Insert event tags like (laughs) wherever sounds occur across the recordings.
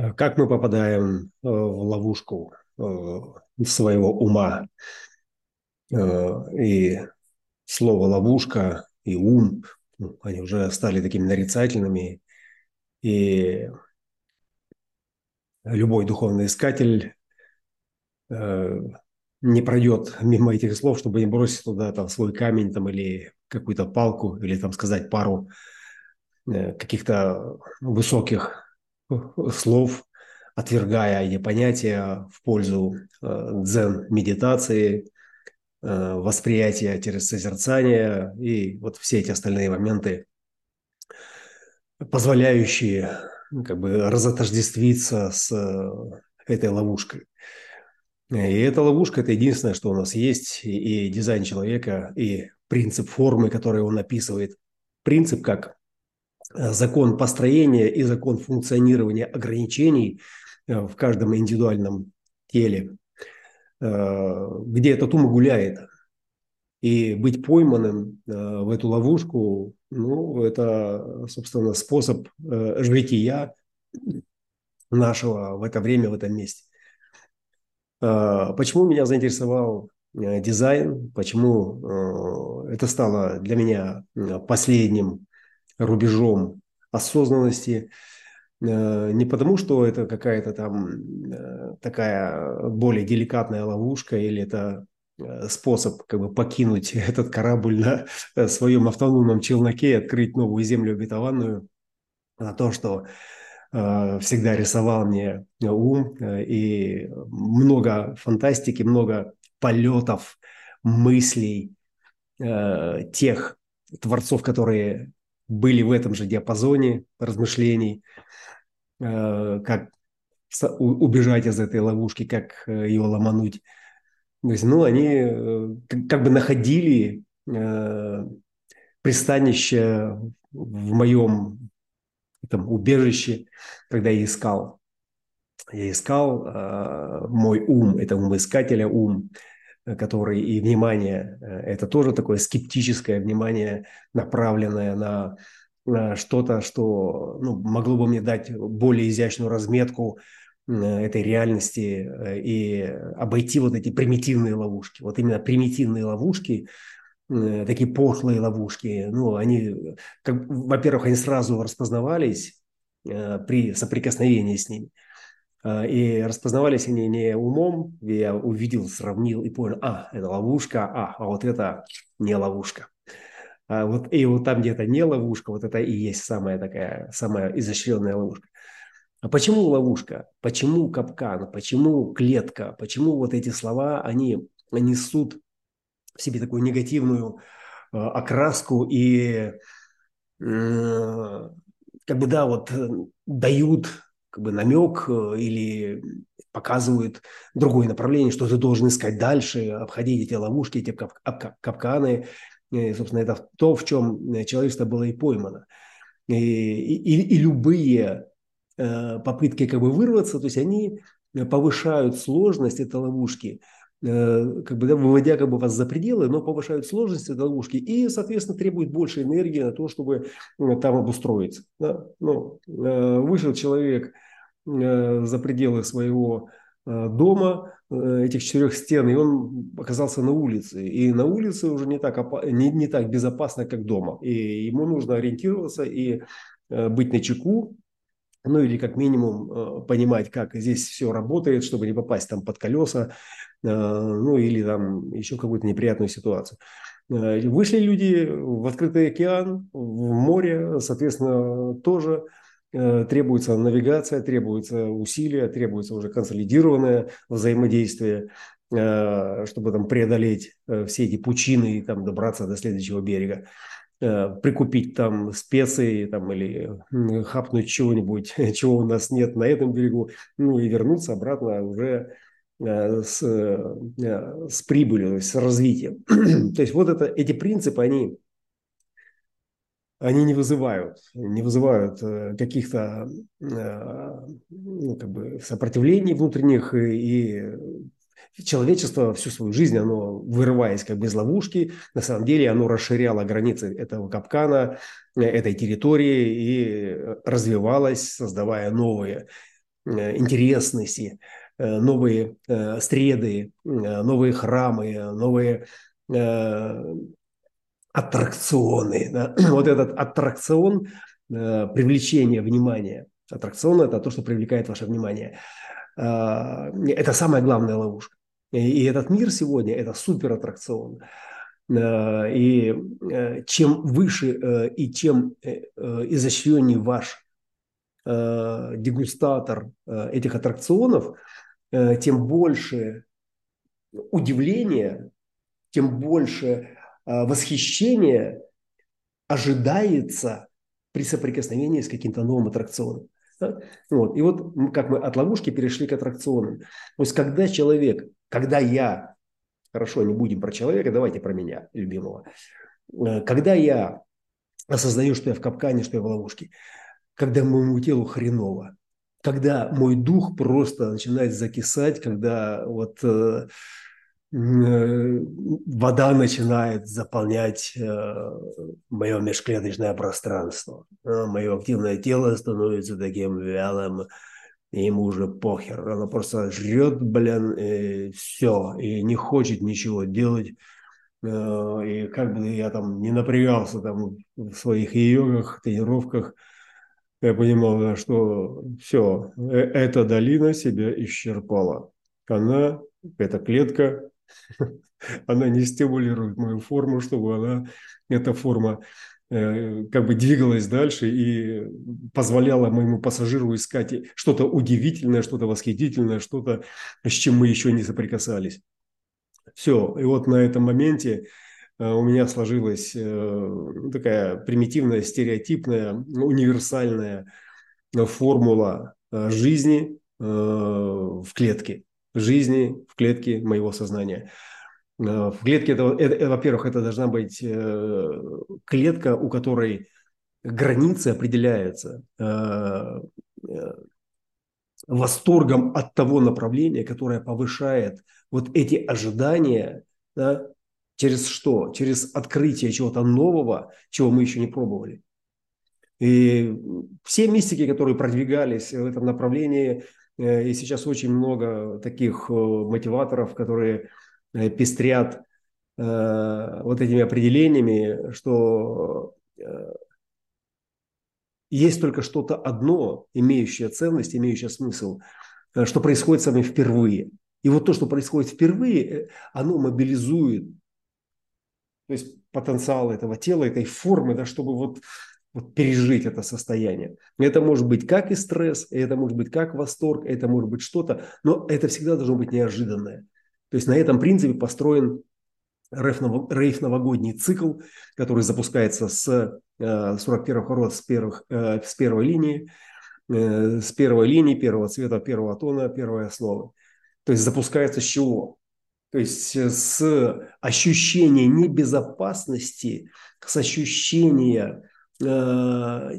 Э, как мы попадаем э, в ловушку э, своего ума? И слово «ловушка» и «ум» ну, они уже стали такими нарицательными. И любой духовный искатель не пройдет мимо этих слов, чтобы не бросить туда там, свой камень там, или какую-то палку, или там сказать пару каких-то высоких слов, отвергая эти понятия в пользу э, дзен-медитации, э, восприятия через созерцание и вот все эти остальные моменты, позволяющие как бы разотождествиться с э, этой ловушкой. И эта ловушка – это единственное, что у нас есть, и, дизайн человека, и принцип формы, который он описывает. Принцип как закон построения и закон функционирования ограничений э, в каждом индивидуальном теле, э, где этот ум гуляет. И быть пойманным в эту ловушку, ну, это, собственно, способ жития нашего в это время, в этом месте. Почему меня заинтересовал дизайн, почему это стало для меня последним рубежом осознанности, э, не потому, что это какая-то там э, такая более деликатная ловушка или это э, способ как бы покинуть (laughs) этот корабль на своем автономном челноке и открыть новую землю обетованную, а то, что всегда рисовал мне ум и много фантастики, много полетов, мыслей тех творцов, которые были в этом же диапазоне размышлений, э, как убежать из этой ловушки, как э, ее ломануть. То есть, ну, они э, как бы находили пристанище в моем там, убежище, когда я искал. Я искал мой ум, это ум искателя, ум, который и внимание, э, это тоже такое скептическое внимание, направленное на, что-то, что ну, могло бы мне дать более изящную разметку э, этой реальности э, и обойти вот эти примитивные ловушки. Вот именно примитивные ловушки, такие пошлые ловушки, ну, они, как, во-первых, они сразу распознавались при соприкосновении с ними – и распознавались они не умом, я увидел, сравнил и понял, а, это ловушка, а, а вот это не ловушка. А вот, и вот там, где это не ловушка, вот это и есть самая такая, самая изощренная ловушка. А почему ловушка? Почему капкан? Почему клетка? Почему вот эти слова, они несут в себе такую негативную э, окраску и э, как бы, да, вот э, дают как бы намек э, или показывают другое направление, что ты должен искать дальше, обходить эти ловушки, эти кап кап капканы. И, собственно, это то, в чем э, человечество было и поймано. И, и, и любые э, попытки как бы вырваться, то есть они повышают сложность этой ловушки – Э, как бы, да, выводя как бы вас за пределы, но повышают сложность этой ловушки и, соответственно, требует больше энергии на то, чтобы там обустроиться. Да? Ну, э, вышел человек э, за пределы своего дома, этих четырех стен, и он оказался на улице. И на улице уже не так, не, не так безопасно, как дома. И ему нужно ориентироваться и быть на чеку, ну или как минимум понимать, как здесь все работает, чтобы не попасть там под колеса, Э, ну или там еще какую-то неприятную ситуацию. Э, вышли люди в открытый океан, в море, соответственно, тоже э, требуется навигация, требуется усилия, требуется уже консолидированное взаимодействие, чтобы там преодолеть все эти пучины и там добраться до следующего берега прикупить там специи там, или хапнуть чего-нибудь, (laughs) чего у нас нет на этом берегу, ну и вернуться обратно уже Э, с, э, с прибылью, с развитием. (clears throat) То есть вот это, эти принципы, они, они не вызывают, не вызывают э, каких-то ну, как бы сопротивлений внутренних и человечество всю свою жизнь, оно вырываясь как бы из ловушки, на самом деле оно расширяло границы этого капкана, этой территории и развивалось, создавая новые интересности, новые среды, новые храмы, новые аттракционы. (clears throat) Вот этот аттракцион привлечения внимания. Аттракцион – это то, что привлекает ваше внимание. Это самая главная ловушка. И этот мир сегодня – это супер аттракцион. И чем выше и чем изощреннее ваш э, дегустатор э, этих аттракционов, э, тем больше удивления, тем больше э, восхищения ожидается при соприкосновении с каким-то новым аттракционом. Вот. И вот как мы от ловушки перешли к аттракционам. То есть когда человек, когда я, хорошо, не будем про человека, давайте про меня, любимого. Э, когда я осознаю, что я в капкане, что я в ловушке, когда моему телу хреново, когда мой дух просто начинает закисать, когда вот э, э, вода начинает заполнять э, мое межклеточное пространство. Мое активное тело становится таким вялым, и ему уже похер. Оно просто жрет, блин, и все, и не хочет ничего делать. Э, и как бы я там не напрягался там в своих йогах, тренировках – я понимал, что все, э, эта долина себя исчерпала. Она, эта клетка, (laughs) она не стимулирует мою форму, чтобы она, эта форма э, как бы двигалась дальше и позволяла моему пассажиру искать что-то удивительное, что-то восхитительное, что-то, с чем мы еще не соприкасались. Все, и вот на этом моменте у меня сложилась э, такая примитивная, стереотипная, универсальная э, формула жизни в клетке, жизни в клетке моего сознания. В клетке, это, это, во-первых, это должна быть клетка, у которой границы определяются восторгом от того направления, которое повышает вот эти ожидания да, Через что? Через открытие чего-то нового, чего мы еще не пробовали. И все мистики, которые продвигались в этом направлении, э, и сейчас очень много таких э, мотиваторов, которые э, пестрят вот этими определениями, что есть только что-то одно, имеющее ценность, имеющее смысл, что происходит с вами впервые. И вот то, что происходит впервые, оно мобилизует то есть потенциал этого тела, этой формы, да, чтобы вот, вот пережить это состояние. Это может быть как и стресс, это может быть как восторг, это может быть что-то, но это всегда должно быть неожиданное. То есть на этом принципе построен рейф новогодний цикл, который запускается с 41 рода, с, первых, э, с первой линии, э, с первой линии, первого цвета, первого тона, первой основы. То есть запускается с чего? То есть э, с ощущения небезопасности, с ощущения э,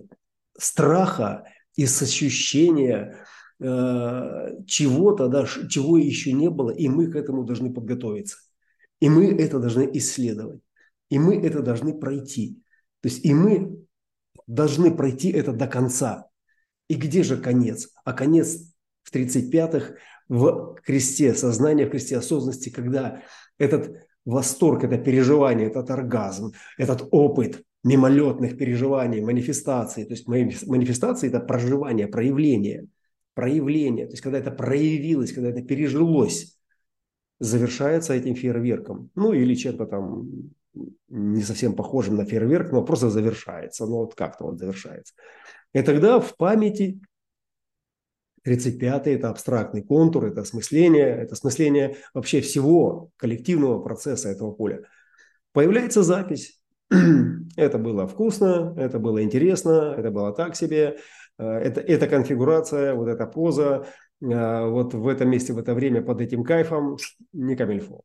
страха и с ощущения э, чего-то, да, чего еще не было, и мы к этому должны подготовиться. И мы это должны исследовать. И мы это должны пройти. То есть и мы должны пройти это до конца. И где же конец? А конец в 35-х в кресте сознания, в кресте осознанности, когда этот восторг, это переживание, этот оргазм, этот опыт мимолетных переживаний, манифестаций, то есть манифестации – это проживание, проявление, проявление, то есть когда это проявилось, когда это пережилось, завершается этим фейерверком, ну или чем-то там не совсем похожим на фейерверк, но просто завершается, ну вот как-то вот завершается. И тогда в памяти 35-й – это абстрактный контур, это осмысление, это осмысление вообще всего коллективного процесса этого поля. Появляется запись. (clears throat) это было вкусно, это было интересно, это было так себе. Э, это, эта конфигурация, вот эта поза, э, вот в этом месте, в это время под этим кайфом (sniffs) не камильфо.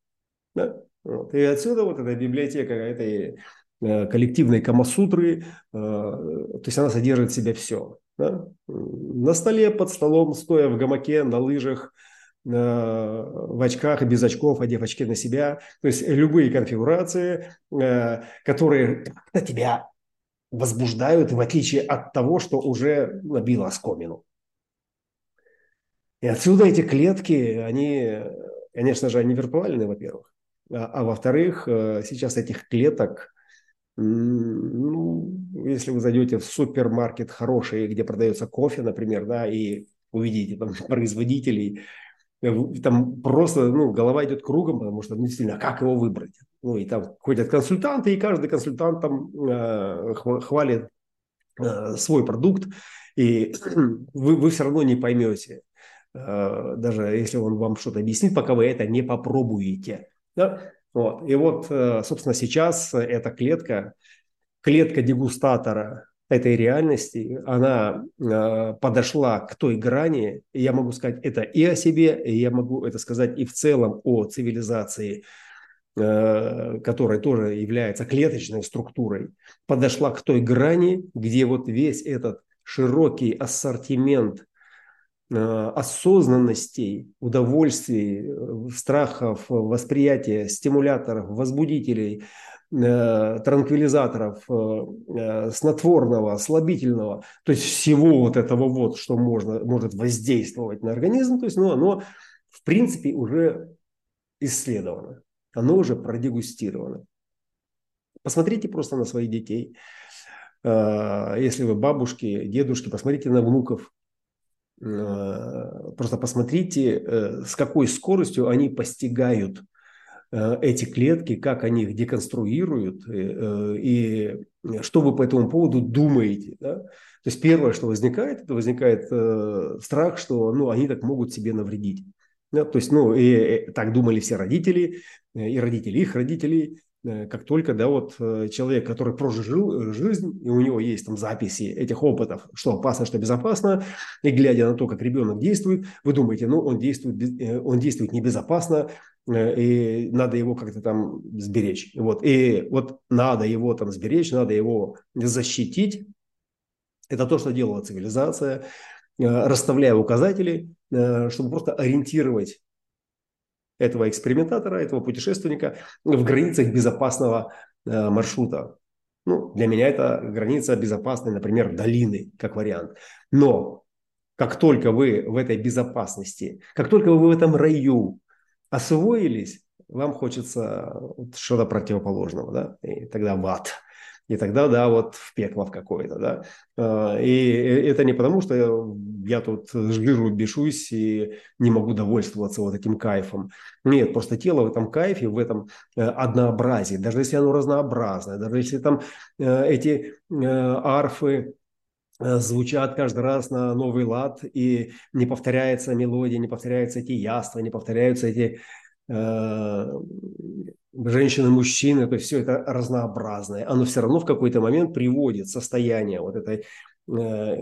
Да? Вот. И отсюда вот эта библиотека этой э, коллективной камасутры, то есть она содержит в себе все. Да? На столе, под столом, стоя в гамаке, на лыжах, в очках и без очков, одев очки на себя. То есть любые конфигурации, э, которые тебя возбуждают, в отличие от того, что уже набило оскомину. И отсюда эти клетки, они, конечно же, они виртуальные, во-первых. А, а во-вторых, сейчас этих клеток ну, если вы зайдете в супермаркет хороший, где продается кофе, например, да, и увидите там (laughs) производителей, там просто ну, голова идет кругом, потому что ну, действительно, а как его выбрать? Ну, и там ходят консультанты, и каждый консультант там э, хвалит э, свой продукт, и (clears throat) вы, вы все равно не поймете, э, даже если он вам что-то объяснит, пока вы это не попробуете. Да? Вот. И вот, э, собственно, сейчас эта клетка, клетка дегустатора этой реальности, она э, подошла к той грани, я могу сказать это и о себе, и я могу это сказать и в целом о цивилизации, э, которая тоже является клеточной структурой, подошла к той грани, где вот весь этот широкий ассортимент осознанностей, удовольствий, э, страхов, восприятия, стимуляторов, возбудителей, э, транквилизаторов, снотворного, слабительного, то есть всего вот этого вот, что можно, может воздействовать на организм, то есть ну, оно в принципе уже исследовано, оно уже продегустировано. Посмотрите просто на своих детей. Если вы бабушки, дедушки, посмотрите на внуков, Э, просто посмотрите, э, с какой скоростью они постигают э, эти клетки, как они их деконструируют и что вы по этому поводу думаете. Да? То есть первое, что возникает, это возникает страх, что ну, они так могут себе навредить. Да? То есть, ну, и, так думали все родители, и родители их родителей, Э, как только, да, вот э, человек, который прожил э, жизнь, и у него есть там записи этих опытов, что опасно, что безопасно, и глядя на то, как ребенок действует, вы думаете, ну, он действует, он действует небезопасно, и надо его как-то там сберечь. Вот. И вот надо его там сберечь, надо его защитить. Это то, что делала цивилизация, расставляя указатели, чтобы просто ориентировать этого экспериментатора, этого путешественника в границах безопасного э, маршрута. Ну, для меня это граница безопасной, например, долины, как вариант. Но как только вы в этой безопасности, как только вы в этом раю освоились, вам хочется что-то противоположного, да, и тогда в ад и тогда, да, вот в пекло в какое-то, да. А, и это не потому, что я тут жиру, бешусь и не могу довольствоваться вот этим кайфом. Нет, просто тело в этом кайфе, в этом э, однообразии, даже если оно разнообразное, даже если там э, эти э, арфы, звучат каждый раз на новый лад, и не повторяется мелодия, не повторяются эти яства, не повторяются эти женщины, мужчины, то есть все это разнообразное, оно все равно в какой-то момент приводит состояние вот этой, э,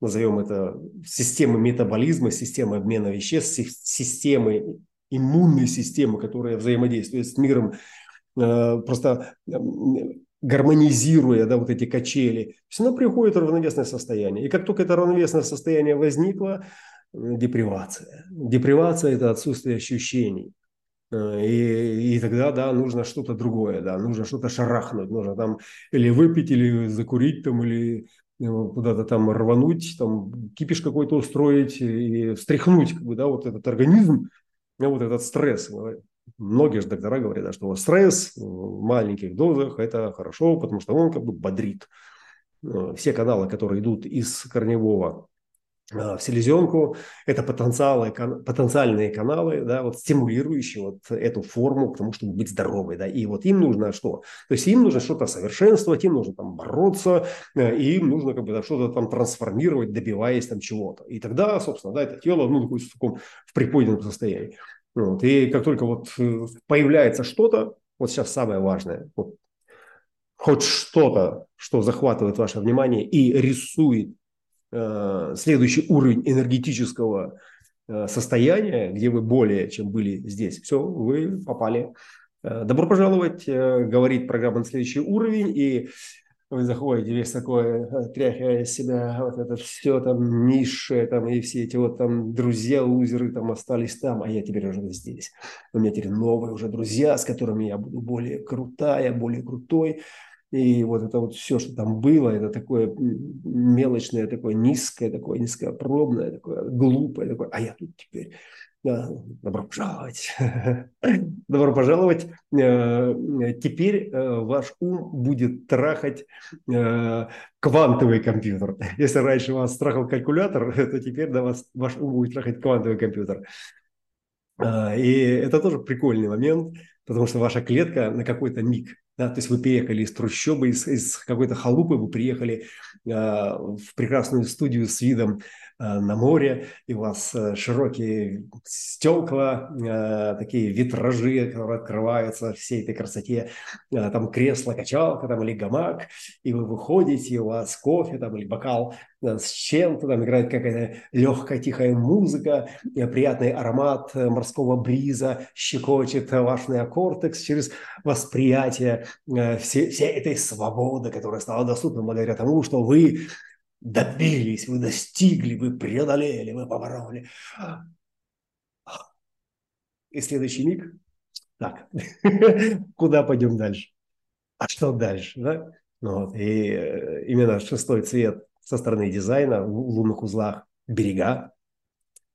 назовем это, системы метаболизма, системы обмена веществ, системы иммунной системы, которая взаимодействует с миром, э, просто э, гармонизируя да, вот эти качели, все равно приходит равновесное состояние. И как только это равновесное состояние возникло, депривация. Депривация – это отсутствие ощущений. Э, и, и тогда, да, нужно что-то другое, да, нужно что-то шарахнуть, нужно там или выпить, или закурить, там, или э, куда-то там рвануть, там кипиш какой-то устроить и встряхнуть, как бы, да, вот этот организм, да, вот этот стресс. Многие же доктора говорят, да, что стресс в маленьких дозах – это хорошо, потому что он как бы бодрит. Э, все каналы, которые идут из корневого в селезенку. Это потенциалы, потенциальные каналы, да, вот стимулирующие вот эту форму к тому, чтобы быть здоровой. Да. И вот им нужно что? То есть им нужно что-то совершенствовать, им нужно там бороться, э, и им нужно как бы да, что-то там трансформировать, добиваясь там чего-то. И тогда, собственно, да, это тело ну, в таком в приподнятом состоянии. Вот. И как только вот э, появляется что-то, вот сейчас самое важное, вот, хоть что-то, что захватывает ваше внимание и рисует следующий уровень энергетического э, состояния, где вы более, чем были здесь. Все, вы попали. Э, добро пожаловать, говорит программа на следующий уровень, и вы заходите весь такой, тряхая из себя вот это все там низшее, там и все эти вот там друзья, лузеры там остались там, а я теперь уже здесь. У меня теперь новые уже друзья, с которыми я буду более крутая, более крутой. И вот это вот все, что там было, это такое мелочное, такое низкое, такое низкопробное, такое глупое, такое, а я тут теперь Добро пожаловать. (laughs) Добро пожаловать. Э, теперь э, ваш ум будет трахать э, квантовый компьютер. (laughs) Если раньше вас трахал калькулятор, (laughs) то теперь да, вас, ваш ум будет трахать квантовый компьютер. И это тоже прикольный момент, потому что ваша клетка на какой-то миг да, то есть вы переехали из трущобы, из, из какой-то халупы, вы приехали э, в прекрасную студию с видом на море, и у вас э, широкие стекла, э, такие витражи, которые открываются всей этой красоте, э, там кресло, качалка там, или гамак, и вы выходите, и у вас кофе там, или бокал э, с чем-то, там играет какая-то легкая тихая музыка, э, приятный аромат э, морского бриза щекочет ваш неокортекс через восприятие Э, все, вся этой свободы, которая стала доступна благодаря тому, что вы добились, вы достигли, вы преодолели, вы побороли. И следующий миг, так, (laughs) куда пойдем дальше? А что дальше? Да? Ну вот, и э, именно шестой цвет со стороны дизайна в лунных узлах берега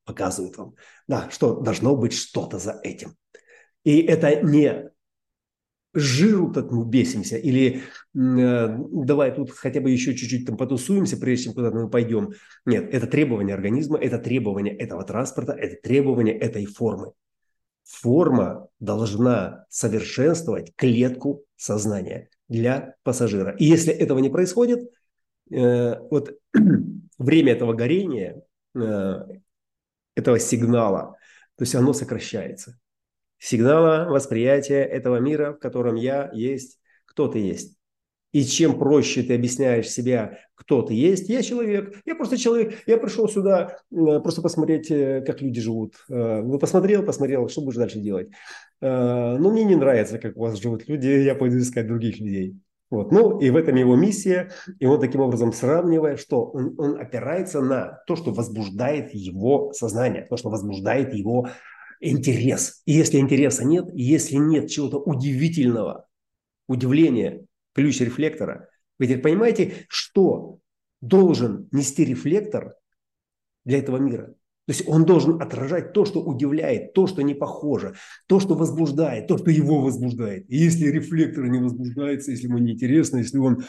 показывает вам, да, что должно быть что-то за этим. И это не жиру так мы бесимся, или э, давай тут хотя бы еще чуть-чуть там потусуемся, прежде чем куда-то мы пойдем. Нет, это требование организма, это требование этого транспорта, это требование этой формы. Форма должна совершенствовать клетку сознания для пассажира. И если этого не происходит, э, вот (clears throat) время этого горения, э, этого сигнала, то есть оно сокращается сигнала восприятия этого мира, в котором я есть, кто ты есть. И чем проще ты объясняешь себя, кто ты есть, я человек, я просто человек, я пришел сюда просто посмотреть, э, как люди живут. Ну, посмотрел, посмотрел, что будешь дальше делать. Э, ну, мне не нравится, как у вас живут люди, я пойду искать других людей. Вот. Ну, и в этом его миссия. И он таким образом сравнивая, что он, он опирается на то, что возбуждает его сознание, то, что возбуждает его интерес. И если интереса нет, если нет чего-то удивительного, удивления, ключ рефлектора, вы теперь понимаете, что должен нести рефлектор для этого мира? То есть он должен отражать то, что удивляет, то, что не похоже, то, что возбуждает, то, что его возбуждает. И если рефлектор не возбуждается, если ему неинтересно, если он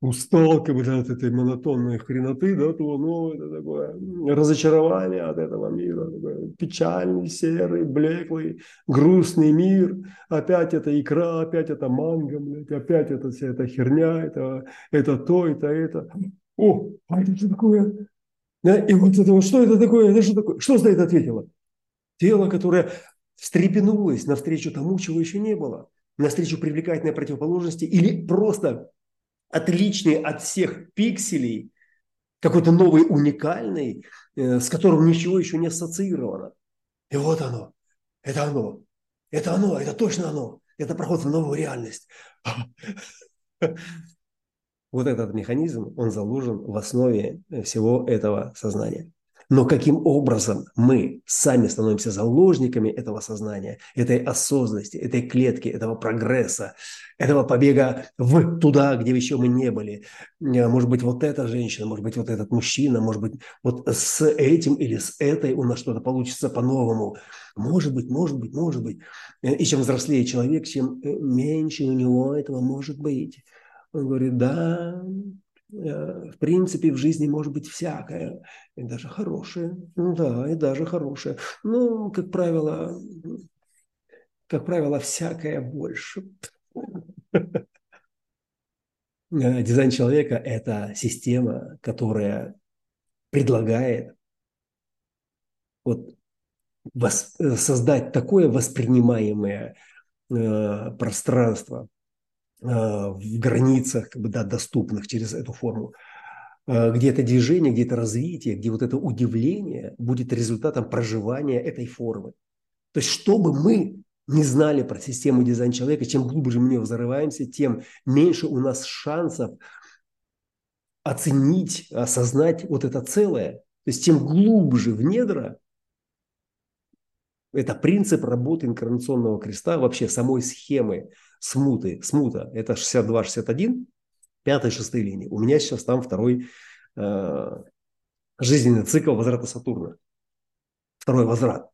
устал как бы, от этой монотонной хреноты, да, то ну, это такое разочарование от этого мира, такой печальный, серый, блеклый, грустный мир, опять это икра, опять это манго, блядь, опять это вся эта херня, это, это то, это это. О, а это что такое? Да, и вот это вот, что это такое, это что такое? Что за это ответило? Тело, которое встрепенулось навстречу тому, чего еще не было, навстречу привлекательной противоположности или просто отличный от всех пикселей, какой-то новый, уникальный, э, с которым ничего еще не ассоциировано. И вот оно, это оно, это оно, это точно оно, это проход в новую реальность. (laughs) Вот этот механизм, он заложен в основе всего этого сознания. Но каким образом мы сами становимся заложниками этого сознания, этой осознанности, этой клетки, этого прогресса, этого побега в туда, где еще мы не были. Э, может быть, вот эта женщина, может быть, вот этот мужчина, может быть, вот с этим или с этой у нас что-то получится по-новому. Может быть, может быть, может быть. Э, и чем взрослее человек, чем э, меньше у него этого может быть. Он говорит, да, в принципе, в жизни может быть всякое, и даже хорошее. Ну да, и даже хорошее. Ну, как правило, как правило, всякое больше. Э, дизайн человека – это система, которая предлагает вот, э, создать такое воспринимаемое э, пространство, Э, в границах как бы, да, доступных через эту форму, э, где это движение, где это развитие, где вот это удивление будет результатом проживания этой формы. То есть, чтобы мы не знали про систему дизайн человека, чем глубже мы взрываемся, тем меньше у нас шансов оценить, осознать вот это целое. То есть, тем глубже в недра, это принцип работы инкарнационного креста, вообще самой схемы смуты. Смута – это 62-61, пятая, шестая линии. У меня сейчас там второй э, жизненный цикл возврата Сатурна. Второй возврат.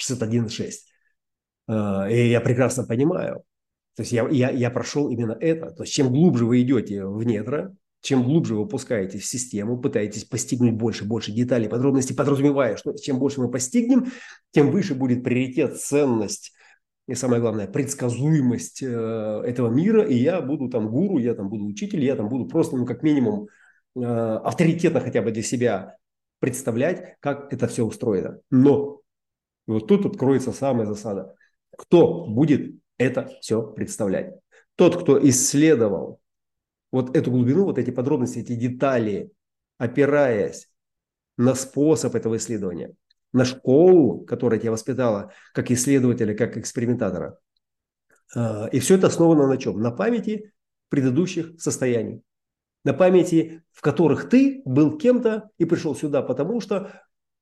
61,6. Э, и я прекрасно понимаю. То есть я, я, я прошел именно это. То есть чем глубже вы идете в недра, чем глубже вы опускаетесь в систему, пытаетесь постигнуть больше, больше деталей, подробностей, подразумевая, что чем больше мы постигнем, тем выше будет приоритет, ценность и самое главное, предсказуемость э, этого мира, и я буду там гуру, я там буду учитель, я там буду просто, ну, как минимум, э, авторитетно хотя бы для себя представлять, как это все устроено. Но вот тут откроется самая засада. Кто будет это все представлять? Тот, кто исследовал вот эту глубину, вот эти подробности, эти детали, опираясь на способ этого исследования, на школу, которая тебя воспитала как исследователя, как экспериментатора. А, и все это основано на чем? На памяти предыдущих состояний. На памяти, в которых ты был кем-то и пришел сюда, потому что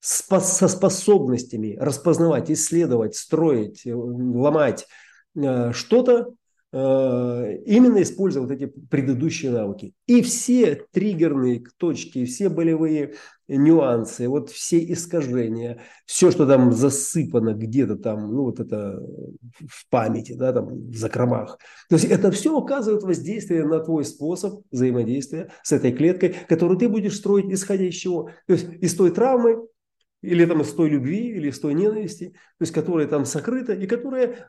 со способностями распознавать, исследовать, строить, э, ломать э, что-то, именно используя вот эти предыдущие навыки. И все триггерные точки, все болевые нюансы, вот все искажения, все, что там засыпано где-то там, ну вот это в памяти, да, там в закромах. То есть это все оказывает воздействие на твой способ взаимодействия с этой клеткой, которую ты будешь строить исходя из чего? То есть из той травмы, или там из той любви, или из той ненависти, то есть которая там сокрыта и которая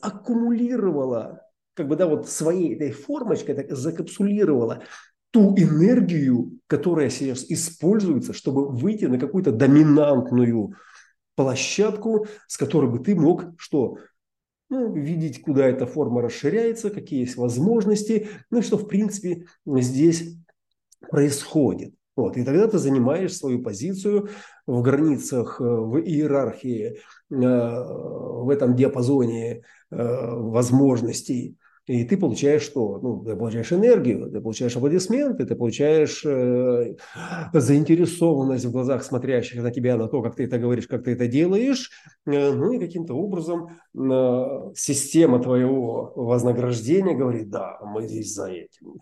аккумулировала, как бы, да, вот своей этой формочкой так закапсулировала ту энергию, которая сейчас используется, чтобы выйти на какую-то доминантную площадку, с которой бы ты мог что? Ну, видеть, куда эта форма расширяется, какие есть возможности, ну и что, в принципе, здесь происходит. Вот, и тогда ты занимаешь свою позицию в границах, э, в иерархии, э, в этом диапазоне э, возможностей. И ты получаешь что? Ну, ты получаешь энергию, ты получаешь аплодисменты, ты получаешь э, заинтересованность в глазах смотрящих на тебя, на то, как ты это говоришь, как ты это делаешь. Э, ну и каким-то образом э, система твоего вознаграждения говорит, да, мы здесь за этим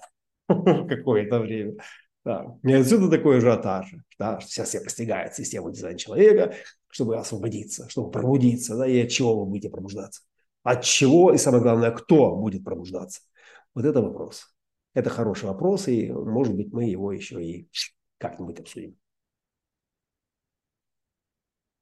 (laughs) какое-то время. Да. И отсюда такой ажиотаж, да, сейчас я постигает систему дизайна человека, чтобы освободиться, чтобы пробудиться, да, и от чего вы будете пробуждаться. От чего и самое главное, кто будет пробуждаться. Вот это вопрос. Это хороший вопрос, и, может быть, мы его еще и как-нибудь обсудим.